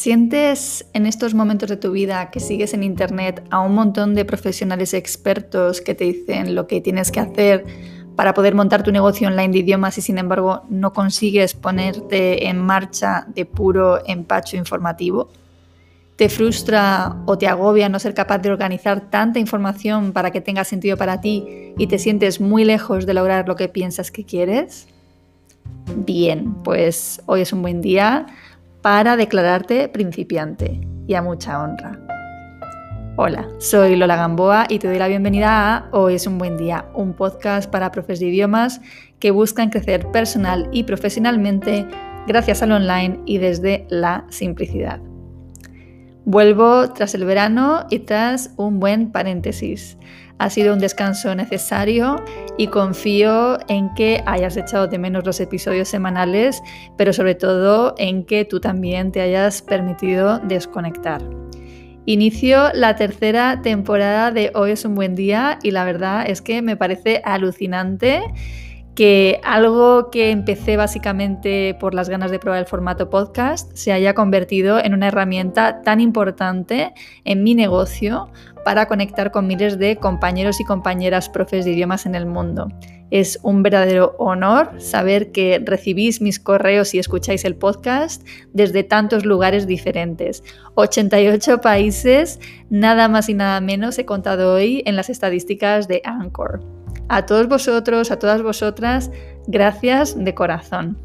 ¿Sientes en estos momentos de tu vida que sigues en Internet a un montón de profesionales expertos que te dicen lo que tienes que hacer para poder montar tu negocio online de idiomas y sin embargo no consigues ponerte en marcha de puro empacho informativo? ¿Te frustra o te agobia no ser capaz de organizar tanta información para que tenga sentido para ti y te sientes muy lejos de lograr lo que piensas que quieres? Bien, pues hoy es un buen día para declararte principiante y a mucha honra. Hola, soy Lola Gamboa y te doy la bienvenida a Hoy es un buen día, un podcast para profes de idiomas que buscan crecer personal y profesionalmente gracias al online y desde la simplicidad. Vuelvo tras el verano y tras un buen paréntesis. Ha sido un descanso necesario y confío en que hayas echado de menos los episodios semanales, pero sobre todo en que tú también te hayas permitido desconectar. Inicio la tercera temporada de Hoy es un buen día y la verdad es que me parece alucinante que algo que empecé básicamente por las ganas de probar el formato podcast se haya convertido en una herramienta tan importante en mi negocio para conectar con miles de compañeros y compañeras profes de idiomas en el mundo. Es un verdadero honor saber que recibís mis correos y escucháis el podcast desde tantos lugares diferentes. 88 países, nada más y nada menos he contado hoy en las estadísticas de Anchor. A todos vosotros, a todas vosotras, gracias de corazón.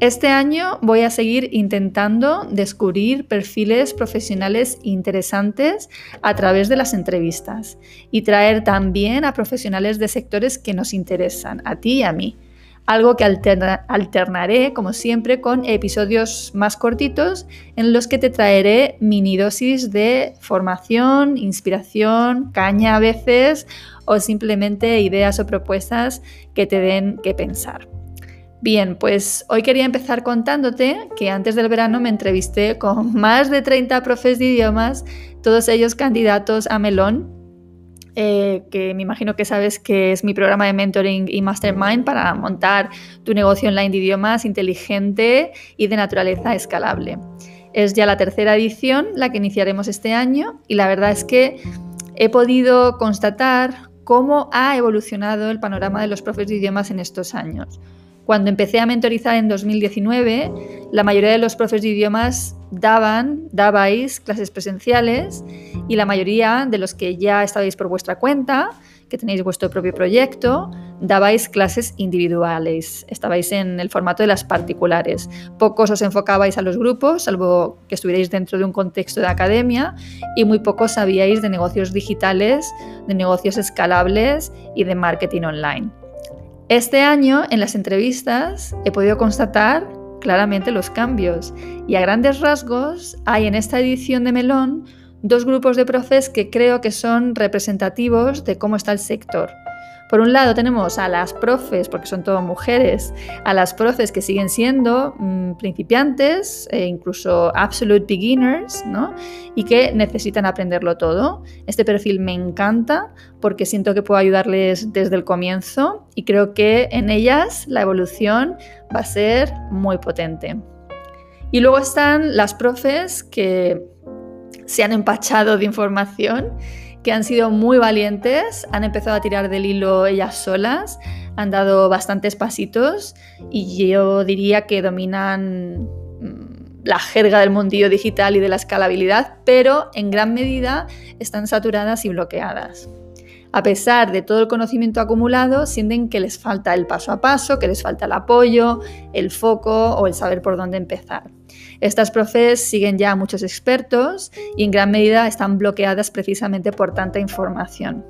Este año voy a seguir intentando descubrir perfiles profesionales interesantes a través de las entrevistas y traer también a profesionales de sectores que nos interesan, a ti y a mí. Algo que alternaré, como siempre, con episodios más cortitos en los que te traeré mini dosis de formación, inspiración, caña a veces o simplemente ideas o propuestas que te den que pensar. Bien, pues hoy quería empezar contándote que antes del verano me entrevisté con más de 30 profes de idiomas, todos ellos candidatos a Melón, eh, que me imagino que sabes que es mi programa de mentoring y mastermind para montar tu negocio online de idiomas inteligente y de naturaleza escalable. Es ya la tercera edición, la que iniciaremos este año, y la verdad es que he podido constatar cómo ha evolucionado el panorama de los profes de idiomas en estos años. Cuando empecé a mentorizar en 2019, la mayoría de los profes de idiomas daban, dabais clases presenciales y la mayoría de los que ya estabais por vuestra cuenta, que tenéis vuestro propio proyecto, dabais clases individuales, estabais en el formato de las particulares. Pocos os enfocabais a los grupos, salvo que estuvierais dentro de un contexto de academia, y muy pocos sabíais de negocios digitales, de negocios escalables y de marketing online. Este año, en las entrevistas, he podido constatar claramente los cambios y a grandes rasgos hay en esta edición de Melón dos grupos de profes que creo que son representativos de cómo está el sector. Por un lado tenemos a las profes, porque son todas mujeres, a las profes que siguen siendo mm, principiantes e incluso absolute beginners, ¿no? Y que necesitan aprenderlo todo. Este perfil me encanta porque siento que puedo ayudarles desde el comienzo y creo que en ellas la evolución va a ser muy potente. Y luego están las profes que se han empachado de información que han sido muy valientes, han empezado a tirar del hilo ellas solas, han dado bastantes pasitos y yo diría que dominan mm, la jerga del mundillo digital y de la escalabilidad, pero en gran medida están saturadas y bloqueadas. A pesar de todo el conocimiento acumulado, sienten que les falta el paso a paso, que les falta el apoyo, el foco o el saber por dónde empezar. Estas profes siguen ya a muchos expertos y en gran medida están bloqueadas precisamente por tanta información.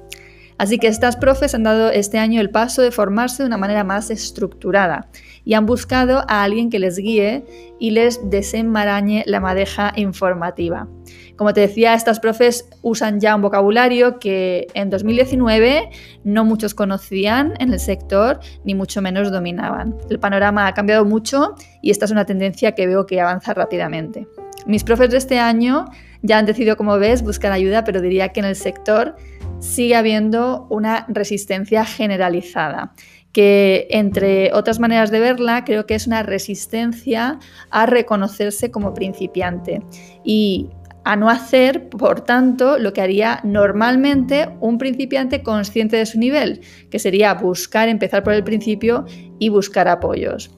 Así que estas profes han dado este año el paso de formarse de una manera más estructurada y han buscado a alguien que les guíe y les desenmarañe la madeja informativa. Como te decía, estas profes usan ya un vocabulario que en 2019 no muchos conocían en el sector ni mucho menos dominaban. El panorama ha cambiado mucho y esta es una tendencia que veo que avanza rápidamente. Mis profes de este año ya han decidido, como ves, buscar ayuda, pero diría que en el sector sigue habiendo una resistencia generalizada que entre otras maneras de verla creo que es una resistencia a reconocerse como principiante y a no hacer, por tanto, lo que haría normalmente un principiante consciente de su nivel, que sería buscar, empezar por el principio y buscar apoyos.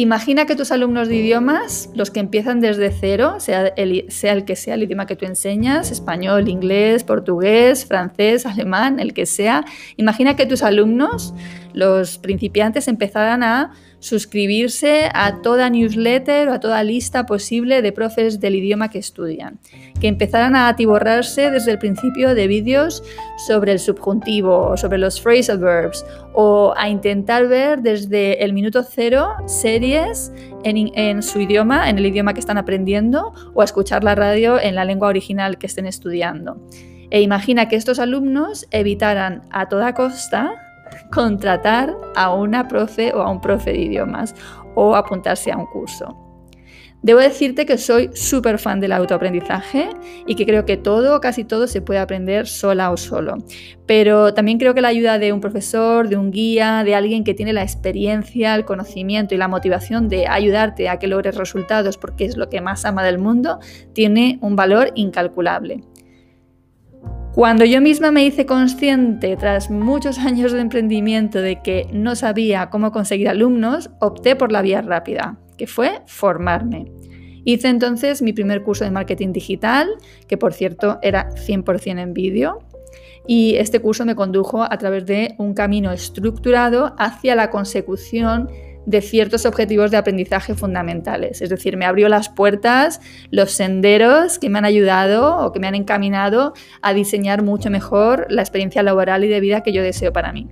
Imagina que tus alumnos de idiomas, los que empiezan desde cero, sea el, que sea el idioma que tú enseñas, español, inglés, portugués, francés, alemán, el que sea, imagina que tus alumnos, los principiantes, empezaran a suscribirse a toda newsletter o a toda lista posible de profes del idioma que estudian, que empezaran a atiborrarse desde el principio de vídeos sobre el subjuntivo, sobre los phrasal verbs, o a intentar ver desde el minuto cero series en, en su idioma, en el idioma que están aprendiendo, o a escuchar la radio en la lengua original que estén estudiando. E imagina que estos alumnos evitaran a toda costa contratar a una profe o a un profe de idiomas o apuntarse a un curso. Debo decirte que soy súper fan del autoaprendizaje y que creo que todo o casi todo se puede aprender sola o solo. Pero también creo que la ayuda de un profesor, de un guía, de alguien que tiene la experiencia, el conocimiento y la motivación de ayudarte a que logres resultados porque es lo que más ama del mundo, tiene un valor incalculable. Cuando yo misma me hice consciente, tras muchos años de emprendimiento, de que no sabía cómo conseguir alumnos, opté por la vía rápida, que fue formarme. Hice entonces mi primer curso de marketing digital, que por cierto era 100% en vídeo, y este curso me condujo a través de un camino estructurado hacia la consecución de ciertos objetivos de aprendizaje fundamentales. Es decir, me abrió las puertas, los senderos que me han ayudado o que me han encaminado a diseñar mucho mejor la experiencia laboral y de vida que yo deseo para mí.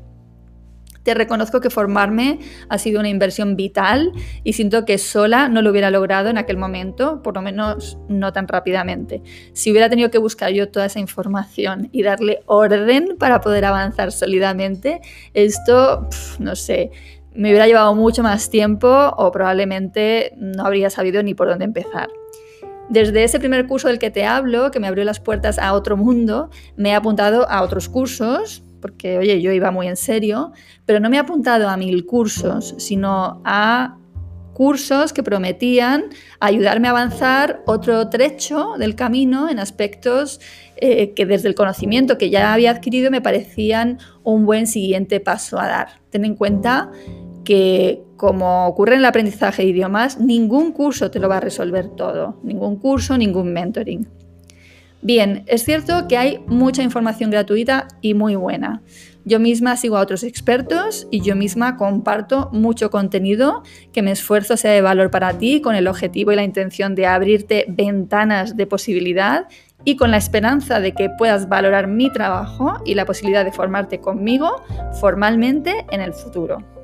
Te reconozco que formarme ha sido una inversión vital y siento que sola no lo hubiera logrado en aquel momento, por lo menos no tan rápidamente. Si hubiera tenido que buscar yo toda esa información y darle orden para poder avanzar sólidamente, esto, no sé, me hubiera llevado mucho más tiempo o probablemente no habría sabido ni por dónde empezar. Desde ese primer curso del que te hablo, que me abrió las puertas a otro mundo, me he apuntado a otros cursos, porque oye, yo iba muy en serio, pero no me he apuntado a mil cursos, sino a cursos que prometían ayudarme a avanzar otro trecho del camino en aspectos eh, que desde el conocimiento que ya había adquirido me parecían un buen siguiente paso a dar. Ten en cuenta que como ocurre en el aprendizaje de idiomas, ningún curso te lo va a resolver todo, ningún curso, ningún mentoring. Bien, es cierto que hay mucha información gratuita y muy buena. Yo misma sigo a otros expertos y yo misma comparto mucho contenido que me esfuerzo sea de valor para ti con el objetivo y la intención de abrirte ventanas de posibilidad y con la esperanza de que puedas valorar mi trabajo y la posibilidad de formarte conmigo formalmente en el futuro.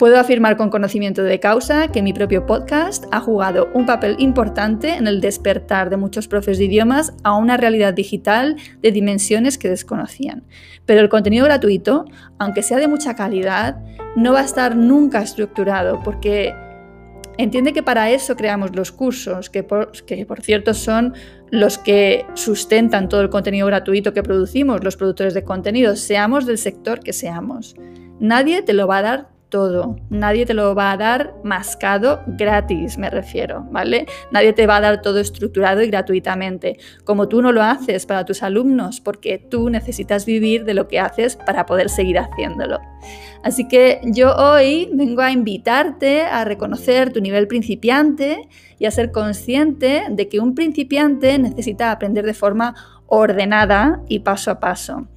Puedo afirmar con conocimiento de causa que mi propio podcast ha jugado un papel importante en el despertar de muchos profes de idiomas a una realidad digital de dimensiones que desconocían. Pero el contenido gratuito, aunque sea de mucha calidad, no va a estar nunca estructurado porque entiende que para eso creamos los cursos, que por, que por cierto son los que sustentan todo el contenido gratuito que producimos, los productores de contenido, seamos del sector que seamos. Nadie te lo va a dar todo. Nadie te lo va a dar mascado gratis, me refiero, ¿vale? Nadie te va a dar todo estructurado y gratuitamente, como tú no lo haces para tus alumnos, porque tú necesitas vivir de lo que haces para poder seguir haciéndolo. Así que yo hoy vengo a invitarte a reconocer tu nivel principiante y a ser consciente de que un principiante necesita aprender de forma ordenada y paso a paso.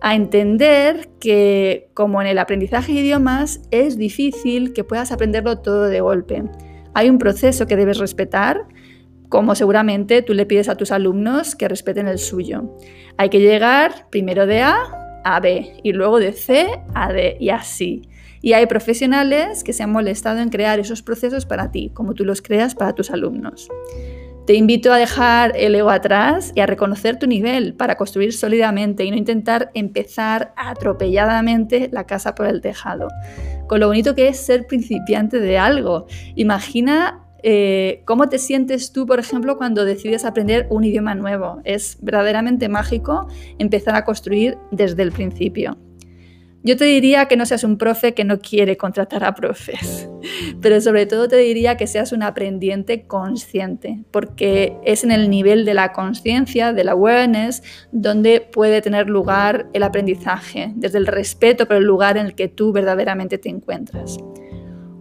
A entender que, como en el aprendizaje de idiomas, es difícil que puedas aprenderlo todo de golpe. Hay un proceso que debes respetar, como seguramente tú le pides a tus alumnos que respeten el suyo. Hay que llegar primero de A a B y luego de C a D y así. Y hay profesionales que se han molestado en crear esos procesos para ti, como tú los creas para tus alumnos. Te invito a dejar el ego atrás y a reconocer tu nivel para construir sólidamente y no intentar empezar atropelladamente la casa por el tejado. Con lo bonito que es ser principiante de algo. Imagina eh, ¿Cómo te sientes tú, por ejemplo, cuando decides aprender un idioma nuevo? Es verdaderamente mágico empezar a construir desde el principio. Yo te diría que no seas un profe que no quiere contratar a profes, pero sobre todo te diría que seas un aprendiente consciente, porque es en el nivel de la conciencia, de la awareness, donde puede tener lugar el aprendizaje, desde el respeto por el lugar en el que tú verdaderamente te encuentras.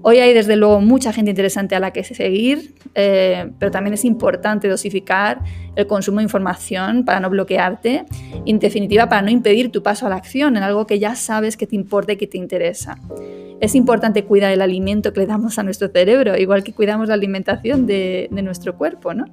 Hoy hay desde luego mucha gente interesante a la que seguir, eh, pero también es importante dosificar el consumo de información para no bloquearte en definitiva para no impedir tu paso a la acción en algo que ya sabes que te importa y que te interesa. Es importante cuidar el alimento que le damos a nuestro cerebro, igual que cuidamos la alimentación de, nuestro cuerpo, ¿no?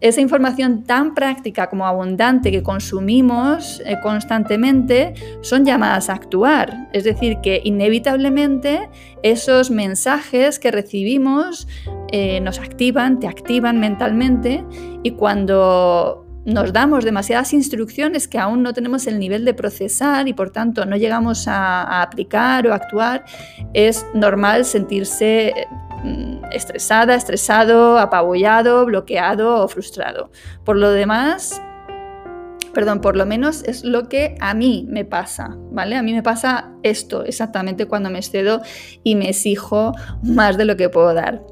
esa información tan práctica como abundante que consumimos eh, constantemente son llamadas a actuar. Es decir, que inevitablemente esos mensajes que recibimos eh, nos activan, te activan mentalmente y cuando nos damos demasiadas instrucciones que aún no tenemos el nivel de procesar y por tanto no llegamos a aplicar o actuar, es normal sentirse Mm, estresada, estresado, apabullado, bloqueado o frustrado. Por lo demás, perdón, por lo menos es lo que a mí me pasa, ¿vale? A mí me pasa esto exactamente cuando me excedo y me exijo más de lo que puedo dar.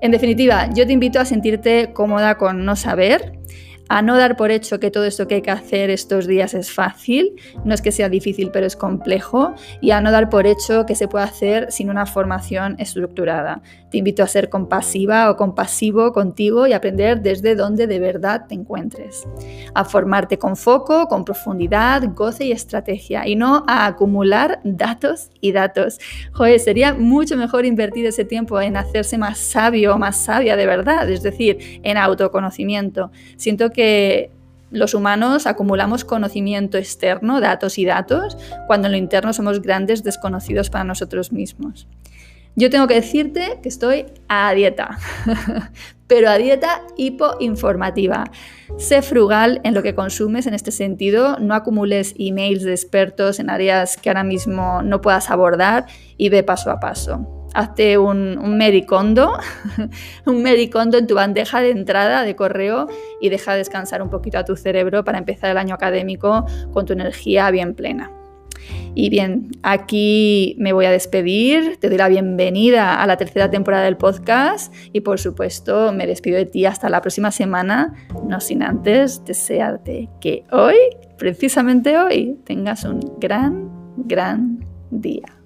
En definitiva, yo te invito a sentirte cómoda con no saber a no dar por hecho que todo esto que hay que hacer estos días es fácil, no es que sea difícil, pero es complejo, y a no dar por hecho que se puede hacer sin una formación estructurada. Te invito a ser compasiva o compasivo contigo y aprender desde donde de verdad te encuentres. A formarte con foco, con profundidad, goce y estrategia, y no a acumular datos y datos. Joder, sería mucho mejor invertir ese tiempo en hacerse más sabio o más sabia de verdad, es decir, en autoconocimiento. Siento que los humanos acumulamos conocimiento externo, datos y datos, cuando en lo interno somos grandes desconocidos para nosotros mismos. Yo tengo que decirte que estoy a dieta, pero a dieta hipoinformativa. Sé frugal en lo que consumes en este sentido, no acumules emails de expertos en áreas que ahora mismo no puedas abordar y ve paso a paso hazte un, un medicondo, un medicondo en tu bandeja de entrada de correo y deja descansar un poquito a tu cerebro para empezar el año académico con tu energía bien plena. Y bien, aquí me voy a despedir, te doy la bienvenida a la tercera temporada del podcast. Y por supuesto me despido de ti hasta la próxima semana, no sin antes desearte que hoy, precisamente hoy, tengas un gran, gran día.